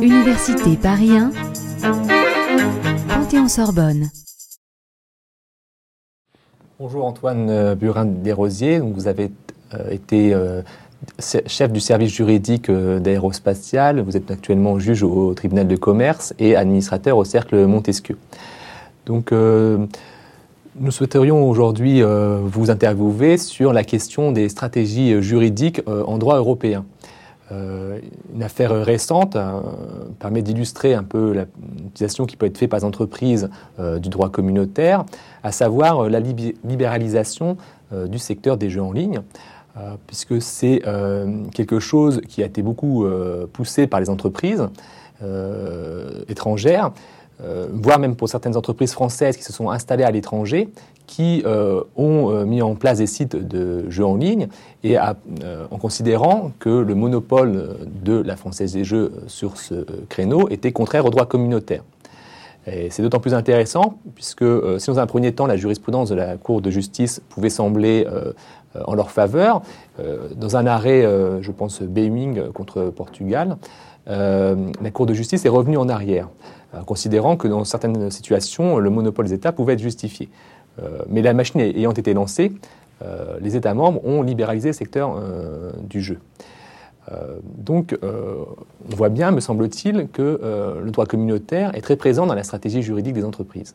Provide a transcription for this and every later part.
Université Paris 1, Panthéon-Sorbonne. Bonjour Antoine euh, Burin Desrosiers, vous avez euh, été euh, chef du service juridique d'aérospatial, vous êtes actuellement juge au tribunal de commerce et administrateur au cercle Montesquieu. Donc nous souhaiterions aujourd'hui vous interviewer sur la question des stratégies juridiques en droit européen. Euh, une affaire récente permet d'illustrer un peu l'utilisation qui peut être faite par les entreprises euh, du droit communautaire, à savoir euh, la libéralisation du secteur des jeux en ligne, puisque c'est quelque chose qui a été beaucoup poussé par les entreprises étrangères, voire même pour certaines entreprises françaises qui se sont installées à l'étranger qui euh, ont euh, mis en place des sites de jeux en ligne et euh, en considérant que le monopole de la Française des Jeux sur ce créneau était contraire au droit communautaire. C'est d'autant plus intéressant puisque si dans un premier temps la jurisprudence de la Cour de justice pouvait sembler en leur faveur, dans un arrêt, je pense, Beiming contre Portugal, la Cour de justice est revenue en arrière, considérant que dans certaines situations, le monopole des États pouvait être justifié. Euh, mais la machine ayant été lancée, euh, les États membres ont libéralisé le secteur euh, du jeu. donc, on voit bien, me semble-t-il, que le droit communautaire est très présent dans la stratégie juridique des entreprises.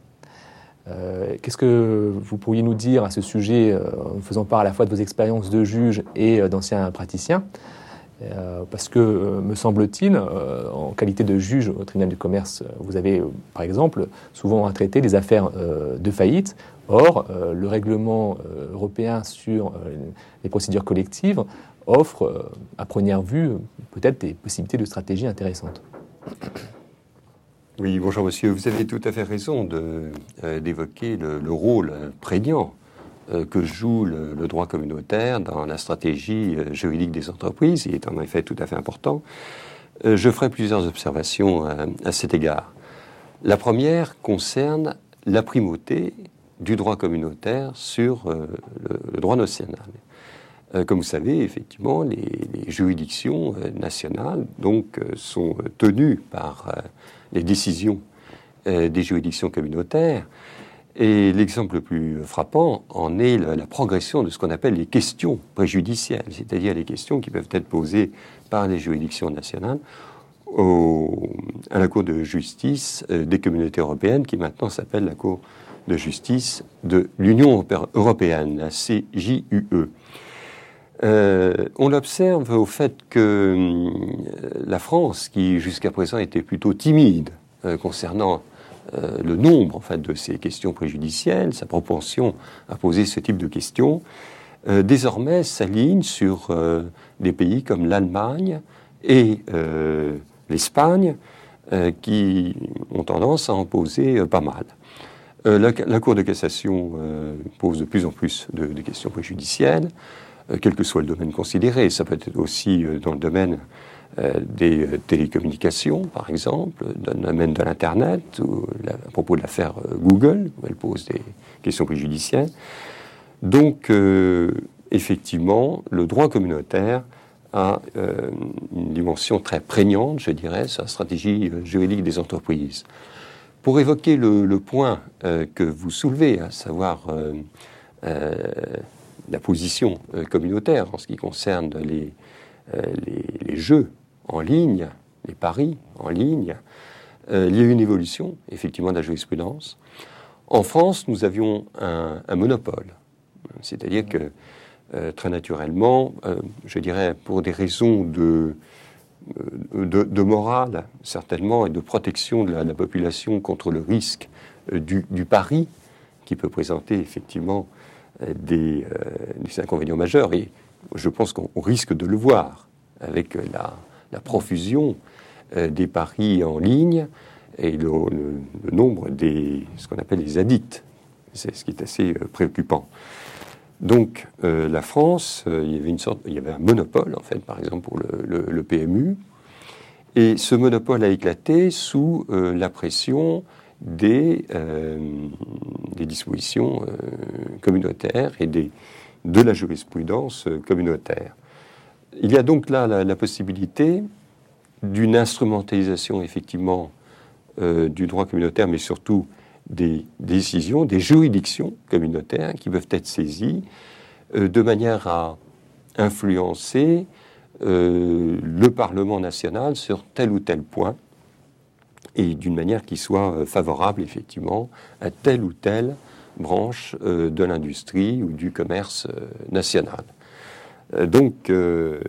Qu'est-ce que vous pourriez nous dire à ce sujet, en faisant part à la fois de vos expériences de juge et d'anciens praticiens? Parce que, me semble-t-il, en qualité de juge au tribunal du commerce, vous avez, par exemple, souvent à traiter des affaires de faillite Or, euh, le règlement euh, européen sur euh, les procédures collectives offre, à première vue, peut-être des possibilités de stratégie intéressantes. Oui, bonjour monsieur. Vous avez tout à fait raison d'évoquer le, rôle prégnant que joue le, droit communautaire dans la stratégie juridique des entreprises. Il est en effet tout à fait important. je ferai plusieurs observations à cet égard. La première concerne la primauté du droit communautaire sur euh, le, droit national. Euh, comme vous savez, effectivement, les, juridictions euh, nationales donc, sont tenues par les décisions des juridictions communautaires. Et l'exemple le plus frappant en est la, progression de ce qu'on appelle les questions préjudicielles, c'est-à-dire les questions qui peuvent être posées par les juridictions nationales à la Cour de justice des communautés européennes, qui maintenant s'appelle la Cour de justice de l'Union européenne, la CJUE. Euh, on l'observe au fait que euh, la France, qui jusqu'à présent était plutôt timide euh, concernant le nombre en fait, de ces questions préjudicielles, sa propension à poser ce type de questions, désormais s'aligne sur des pays comme l'Allemagne et l'Espagne, qui ont tendance à en poser pas mal. Euh, la, Cour de cassation euh, pose de plus en plus de, questions préjudicielles, euh, quel que soit le domaine considéré. Ça peut être aussi dans le domaine des télécommunications, par exemple, dans le domaine de l'Internet, ou à propos de l'affaire Google, où elle pose des questions préjudicielles. Donc, effectivement, le droit communautaire a une dimension très prégnante, je dirais, sur la stratégie juridique des entreprises. Pour évoquer le, point euh, que vous soulevez, à savoir euh, euh, la position communautaire en ce qui concerne les, les, jeux en ligne, les paris en ligne, il y a eu une évolution, effectivement, de la jurisprudence. En France, nous avions un, monopole. C'est-à-dire que, très naturellement, je dirais, pour des raisons de euh, de, morale, certainement, et de protection de la, population contre le risque euh, du, pari, qui peut présenter effectivement euh, des, inconvénients majeurs. Et je pense qu'on risque de le voir avec la, profusion des paris en ligne et le, nombre des ce qu'on appelle les addicts. C'est ce qui est assez préoccupant. Donc euh, la France, euh, il y avait une sorte, il y avait un monopole en fait, par exemple pour le, PMU, et ce monopole a éclaté sous euh, la pression des, des dispositions communautaires et des, de la jurisprudence communautaire. il y a donc là la, possibilité d'une instrumentalisation effectivement euh, du droit communautaire, mais surtout des décisions, des juridictions communautaires qui peuvent être saisies euh, de manière à influencer euh, le Parlement national sur tel ou tel point et d'une manière qui soit favorable effectivement à telle ou telle branche de l'industrie ou du commerce national. Euh, donc, euh,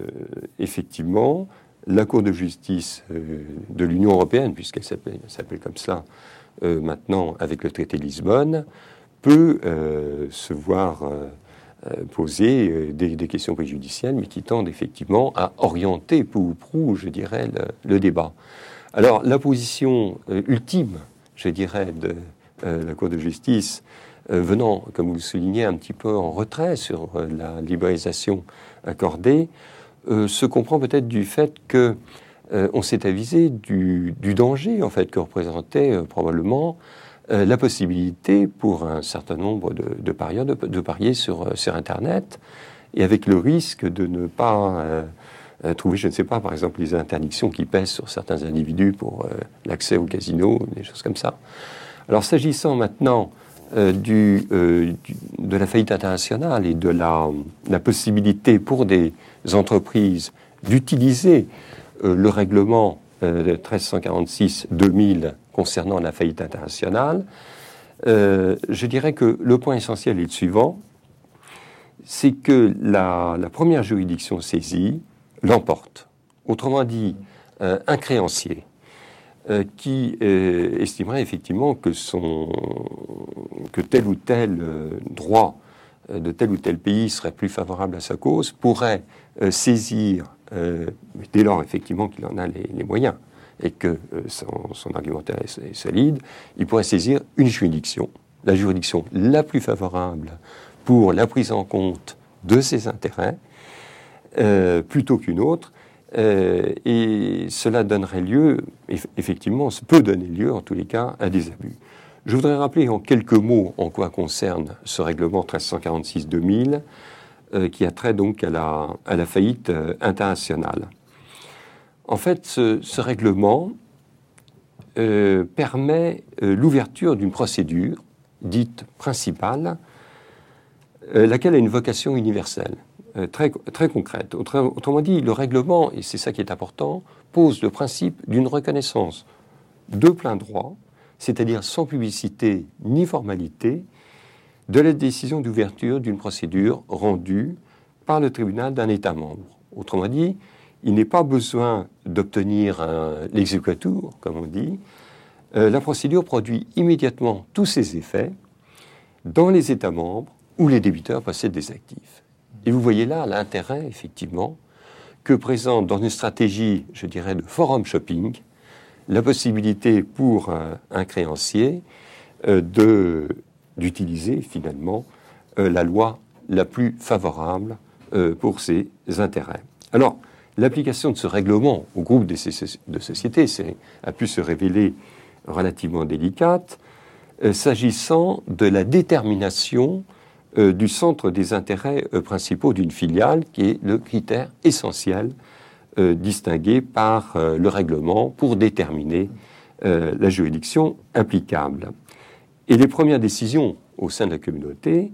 effectivement, la Cour de justice euh, de l'Union européenne, puisqu'elle s'appelle comme cela maintenant avec le traité de Lisbonne, peut se voir poser des, questions préjudicielles, mais qui tendent effectivement à orienter peu ou prou, je dirais, le, débat. Alors, la position ultime, je dirais, de la Cour de justice, venant, comme vous le soulignez, un petit peu en retrait sur la libéralisation accordé euh, se comprend peut-être du fait que euh, on s'est avisé du, danger en fait que représentait euh, probablement la possibilité pour un certain nombre de, parieurs de, parier sur, sur Internet et avec le risque de ne pas trouver, je ne sais pas, par exemple, les interdictions qui pèsent sur certains individus pour l'accès au casino, des choses comme ça. Alors s'agissant maintenant euh, euh, du, de la faillite internationale et de la, possibilité pour des entreprises d'utiliser euh, le règlement de 1346-2000 concernant la faillite internationale, je dirais que le point essentiel est le suivant, c'est que la, la, première juridiction saisie l'emporte. Autrement dit, un créancier euh, qui euh, estimerait effectivement que, tel ou tel euh, droit de tel ou tel pays serait plus favorable à sa cause, pourrait saisir, dès lors effectivement qu'il en a les, moyens et que son, argumentaire est, solide, il pourrait saisir une juridiction, la juridiction la plus favorable pour la prise en compte de ses intérêts, plutôt qu'une autre, euh, et cela donnerait lieu, effectivement, peut donner lieu en tous les cas à des abus. Je voudrais rappeler en quelques mots en quoi concerne ce règlement 1346-2000 euh, qui a trait donc à la, à la faillite euh, internationale. En fait, ce, règlement permet l'ouverture d'une procédure dite principale, laquelle a une vocation universelle. Euh, très, concrète. Autrement dit, le règlement, et c'est ça qui est important, pose le principe d'une reconnaissance de plein droit, c'est-à-dire sans publicité ni formalité, de la décision d'ouverture d'une procédure rendue par le tribunal d'un État membre. Autrement dit, il n'est pas besoin d'obtenir l'exécutour, comme on dit. Euh, la procédure produit immédiatement tous ses effets dans les États membres où les débiteurs possèdent des actifs. Et vous voyez là l'intérêt, effectivement, que présente dans une stratégie, je dirais, de forum shopping, la possibilité pour un, créancier euh, d'utiliser finalement euh, la loi la plus favorable euh, pour ses intérêts. Alors, l'application de ce règlement au groupe de, de sociétés a pu se révéler relativement délicate, s'agissant de la détermination euh, du centre des intérêts euh, principaux d'une filiale, qui est le critère essentiel euh, distingué par le règlement pour déterminer la juridiction applicable. Et les premières décisions au sein de la communauté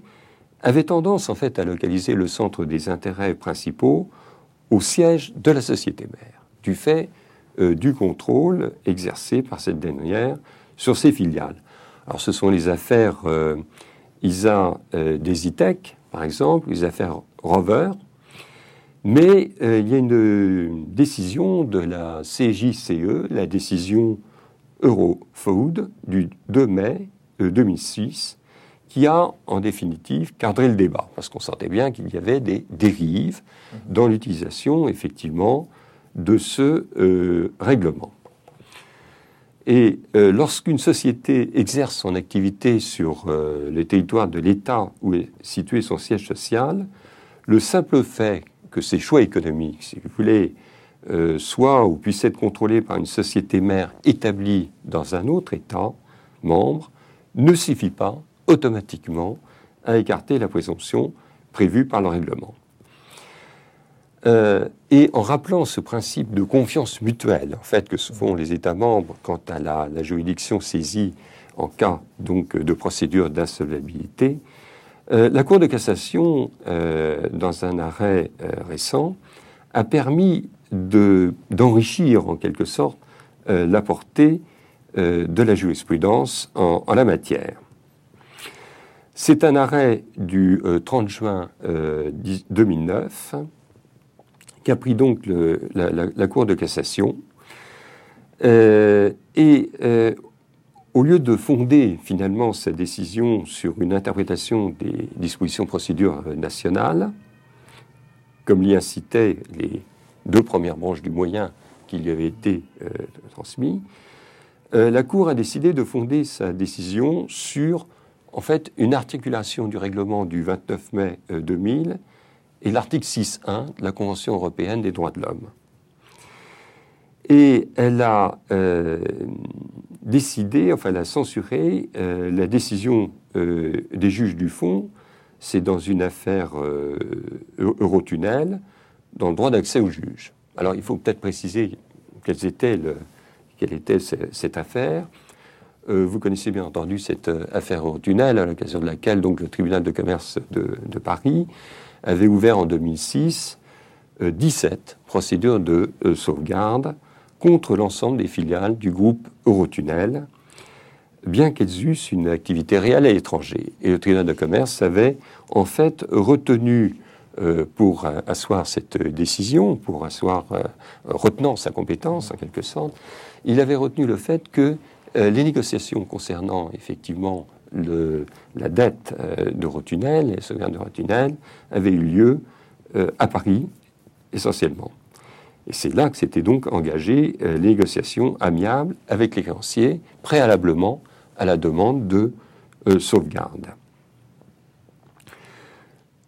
avaient tendance en fait à localiser le centre des intérêts principaux au siège de la société mère, du fait du contrôle exercé par cette dernière sur ses filiales. Alors ce sont les affaires ISA euh, des ITEC, par exemple, les affaires Rover, mais euh, il y a une décision de la CJCE, la décision Eurofood du 2 mai 2006, euh, qui a en définitive cadré le débat, parce qu'on sentait bien qu'il y avait des dérives dans l'utilisation, effectivement, de ce règlement. Et euh, lorsqu'une société exerce son activité sur euh, le territoire de l'État où est situé son siège social, le simple fait que ses choix économiques, si vous voulez, euh, soient ou puissent être contrôlés par une société mère établie dans un autre État membre ne suffit pas automatiquement à écarter la présomption prévue par le règlement. Euh, et en rappelant ce principe de confiance mutuelle, en fait, que se font les États membres quant à la, juridiction saisie en cas donc de procédure d'insolvabilité, euh, la Cour de cassation, euh, dans un arrêt récent, a permis d'enrichir en quelque sorte la portée de la jurisprudence en, en la matière. C'est un arrêt du 30 juin 2009 qu'a pris donc la, Cour de cassation. Euh, et euh, au lieu de fonder finalement sa décision sur une interprétation des dispositions procédures nationales, comme l'y incitaient les deux premières branches du moyen qui lui avaient été euh, transmis, la Cour a décidé de fonder sa décision sur en fait une articulation du règlement du 29 mai 2000 et l'article 6.1 de la Convention européenne des droits de l'homme. Et elle a euh, décidé, enfin elle a censuré euh, la décision euh, des juges du fond, c'est dans une affaire Eurotunnel, dans le droit d'accès aux juges. Alors il faut peut-être préciser quelle était, cette affaire. vous connaissez bien entendu cette affaire Eurotunnel, à l'occasion de laquelle donc, le tribunal de commerce de Paris avait ouvert en 2006 17 euh, procédures de euh, sauvegarde contre l'ensemble des filiales du groupe Eurotunnel, bien qu'elles eussent une activité réelle à l'étranger. Et le tribunal de commerce avait en fait retenu euh, pour asseoir cette décision, pour asseoir, retenant sa compétence en quelque sorte, il avait retenu le fait que les négociations concernant effectivement la dette euh, d'Eurotunnel, les sauvegardes d'Eurotunnel, avait eu lieu euh, à Paris, essentiellement. Et c'est là que s'étaient donc engagées euh, les négociations amiables avec les créanciers, préalablement à la demande de sauvegarde.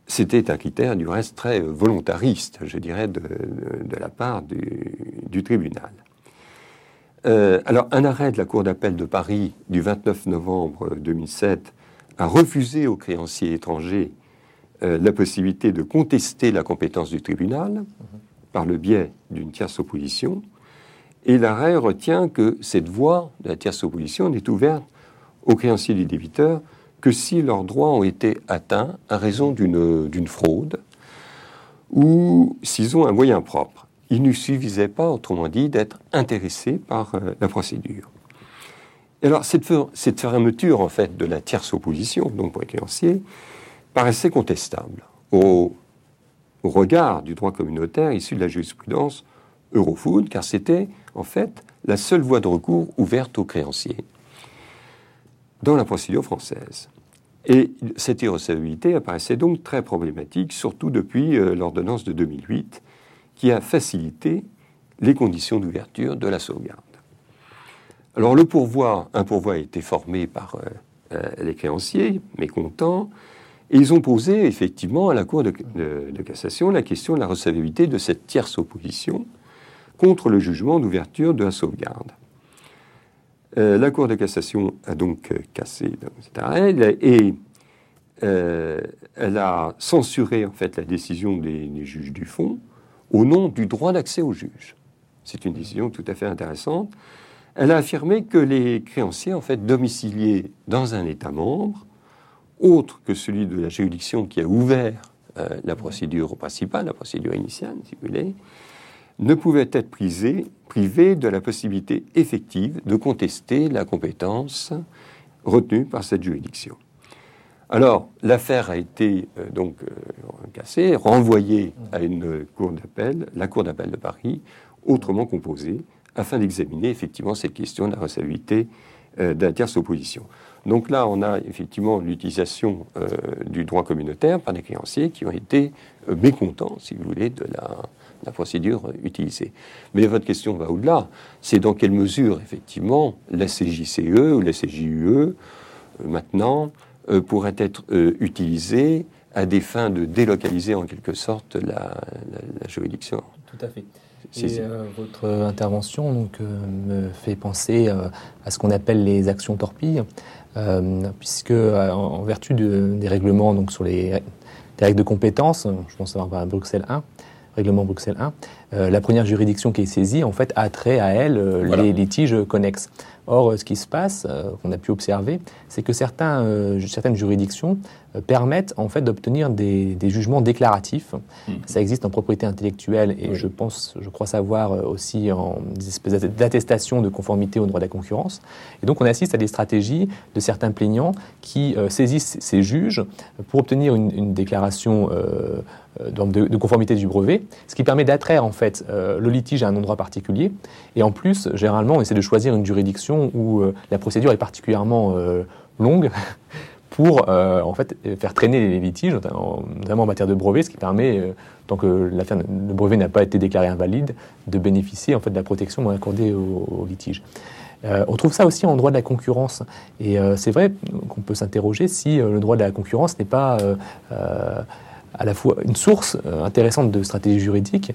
C'était un critère du reste très volontariste, je dirais, de, la part du tribunal. Euh, alors, un arrêt de la Cour d'appel de Paris du 29 novembre 2007 a refusé aux créanciers étrangers euh, la possibilité de contester la compétence du tribunal par le biais d'une tierce opposition. Et l'arrêt retient que cette voie de la tierce opposition n'est ouverte aux créanciers du débiteur que si leurs droits ont été atteints à raison d'une fraude ou s'ils ont un moyen propre il ne suffisait pas, autrement dit, d'être intéressé par euh, la procédure. Alors, cette, cette, fermeture, en fait, de la tierce opposition, donc pour les créanciers, paraissait contestable au, regard du droit communautaire issu de la jurisprudence Eurofood, car c'était, en fait, la seule voie de recours ouverte aux créanciers dans la procédure française. Et cette irrecevabilité apparaissait donc très problématique, surtout depuis euh, l'ordonnance de 2008, qui a facilité les conditions d'ouverture de la sauvegarde. Alors le pourvoi, un pourvoi a été formé par euh, euh, les créanciers, mécontents, et ils ont posé effectivement à la Cour de, cassation la question de la recevabilité de cette tierce opposition contre le jugement d'ouverture de la sauvegarde. Euh, la Cour de cassation a donc cassé cet arrêt et elle a censuré en fait la décision des juges du fond au nom du droit d'accès au juge. C'est une décision tout à fait intéressante. Elle a affirmé que les créanciers, en fait, domiciliés dans un État membre, autre que celui de la juridiction qui a ouvert euh, la procédure principale, la procédure initiale, si vous voulez, ne pouvaient être privés de la possibilité effective de contester la compétence retenue par cette juridiction. Alors, l'affaire a été euh, donc euh, cassée, renvoyée à une cour d'appel, la cour d'appel de Paris, autrement composée, afin d'examiner effectivement cette question de la recevabilité euh, d'un tierce opposition. Donc là, on a effectivement l'utilisation du droit communautaire par des créanciers qui ont été mécontents, si vous voulez, de la procédure utilisée. Mais votre question va au-delà. C'est dans quelle mesure, effectivement, la CJCE ou la CJUE, maintenant, euh, pourrait être euh, utilisé à des fins de délocaliser en quelque sorte la, juridiction. Tout à fait. Et, euh, votre intervention donc, me fait penser à ce qu'on appelle les actions torpilles, puisque en, vertu des règlements donc, sur les, règles de compétences, je pense avoir à Bruxelles 1, règlement Bruxelles 1, la première juridiction qui est saisie, en fait, a trait à elle les litiges connexes. Or, ce qui se passe, qu'on a pu observer, c'est que certains, certaines juridictions permettent en fait d'obtenir des, jugements déclaratifs. Mmh. Ça existe en propriété intellectuelle et je pense, je crois savoir aussi en des espèces d'attestations de conformité au droit de la concurrence. Et donc, on assiste à des stratégies de certains plaignants qui saisissent ces juges pour obtenir une, déclaration euh, de, conformité du brevet, ce qui permet d'attraire en fait euh, le litige à un endroit particulier. Et en plus, généralement, on essaie de choisir une juridiction où euh, la procédure est particulièrement longue pour en fait faire traîner les litiges, notamment en matière de brevet, ce qui permet, tant que le brevet n'a pas été déclaré invalide, de bénéficier en fait de la protection accordée au, au litige. Euh, on trouve ça aussi en droit de la concurrence. Et euh, c'est vrai qu'on peut s'interroger si euh, le droit de la concurrence n'est pas à la fois une source intéressante de stratégie juridique,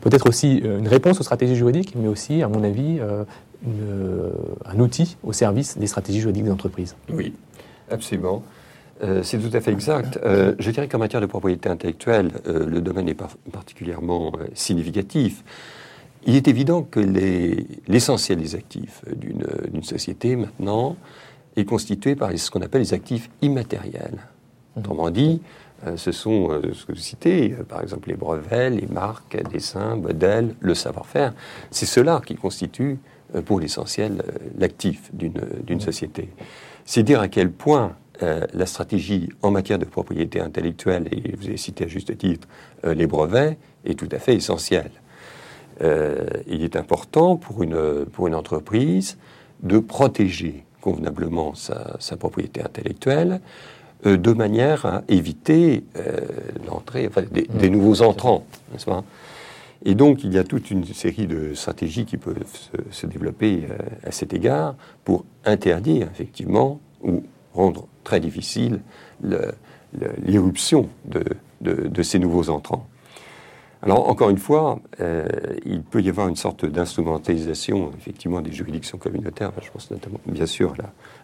peut-être aussi une réponse aux stratégies juridiques, mais aussi, à mon avis, un outil au service des stratégies juridiques des entreprises. Oui, absolument. c'est tout à fait exact. je dirais qu'en matière de propriété intellectuelle, le domaine est particulièrement significatif. Il est évident que l'essentiel des actifs d'une société maintenant est constitué par ce qu'on appelle les actifs immatériels. Mmh. Autrement dit, euh, ce sont euh, ce que vous citez, euh, par exemple les brevets, les marques, dessins, modèles, le savoir-faire. C'est cela qui constitue pour l'essentiel l'actif d'une mmh. société. C'est dire à quel point la stratégie en matière de propriété intellectuelle, et vous avez cité à juste titre les brevets, est tout à fait essentielle. Euh, il est important pour une, pour une entreprise de protéger convenablement sa, propriété intellectuelle euh, de manière à éviter euh, l'entrée des, nouveaux entrants, Et donc il y a toute une série de stratégies qui peuvent se, développer à cet égard pour interdire effectivement ou rendre très difficile l'irruption de, ces nouveaux entrants. Alors, encore une fois, euh, il peut y avoir une sorte d'instrumentalisation, effectivement, des juridictions communautaires, je pense notamment, bien sûr,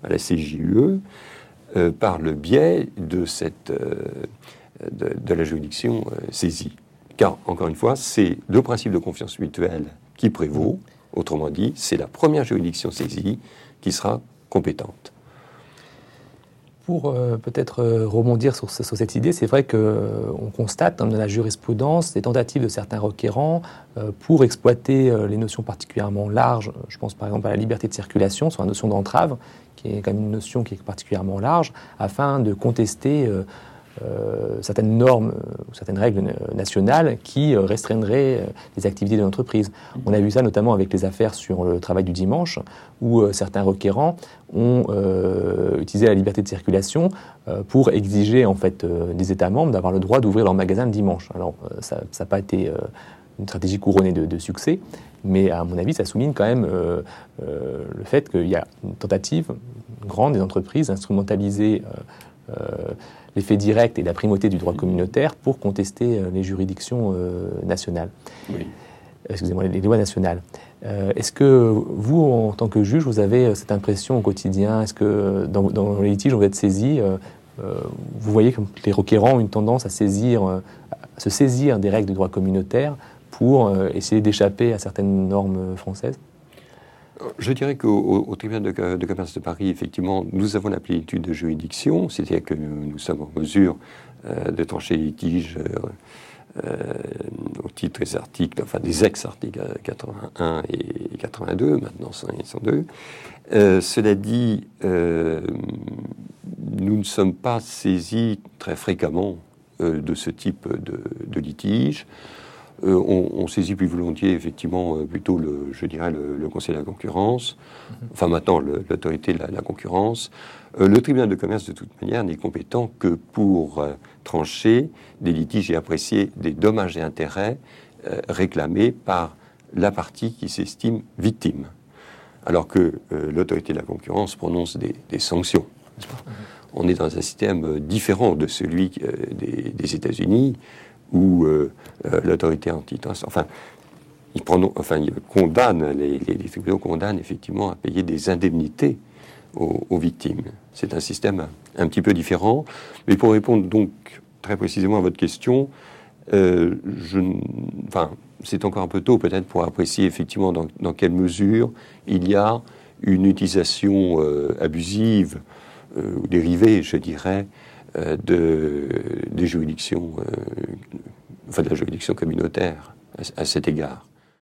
à la, CJUE, euh, par le biais de, cette, euh, de, la juridiction saisie. Car, encore une fois, c'est le principe de confiance mutuelle qui prévaut. Autrement dit, c'est la première juridiction saisie qui sera compétente. Pour euh, peut-être euh, rebondir sur, cette idée, c'est vrai qu'on euh, constate dans la jurisprudence des tentatives de certains requérants pour exploiter les notions particulièrement larges. Je pense par exemple à la liberté de circulation, sur la notion d'entrave, qui est quand même une notion qui est particulièrement large, afin de contester certaines normes euh, ou certaines règles nationales qui euh, restreigndraient les activités de l'entreprise. On a vu ça notamment avec les affaires sur le travail du dimanche, où certains requérants ont utilisé la liberté de circulation pour exiger en fait des États membres d'avoir le droit d'ouvrir leur magasin le dimanche. Alors ça n'a pas été une stratégie couronnée de, succès, mais à mon avis, ça souligne quand même le fait qu'il y a une tentative grande des entreprises d'instrumentaliser l'effet direct et la primauté du droit communautaire pour contester euh, les juridictions euh, nationales. Excusez-moi, les lois nationales. Euh, est-ce que vous, en tant que juge, vous avez cette impression au quotidien? Est-ce que dans, les litiges, on va être saisi Vous voyez que les requérants ont une tendance à, saisir, à se saisir des règles du droit communautaire pour essayer d'échapper à certaines normes françaises? Je dirais qu'au tribunal de, commerce de Paris, effectivement, nous avons la plénitude de juridiction, c'est-à-dire que nous, sommes en mesure euh, de trancher les litiges euh, euh, au titre des articles, enfin des ex-articles 81 et 82, maintenant 102. cela dit, nous ne sommes pas saisis très fréquemment de ce type de, de litige. Euh, on, saisit plus volontiers, effectivement, euh, plutôt, le, je dirais, le, Conseil de la concurrence, mhm. enfin maintenant l'autorité de la, concurrence. Euh, le tribunal de commerce, de toute manière, n'est compétent que pour trancher des litiges et apprécier des dommages et intérêts réclamés par la partie qui s'estime victime. Alors que l'autorité de la concurrence prononce des, sanctions. On est dans un système différent de celui des, des États-Unis, ou euh, euh, l'autorité antitrust. Enfin, ils, prennent, enfin, ils condamnent, les, tribunaux condamnent effectivement à payer des indemnités aux, victimes. C'est un système un, petit peu différent. Mais pour répondre donc très précisément à votre question, euh, c'est encore un peu tôt peut-être pour apprécier effectivement dans, quelle mesure il y a une utilisation abusive ou dérivée, je dirais, euh, de, des juridictions, euh, enfin de la juridiction communautaire à, à cet égard.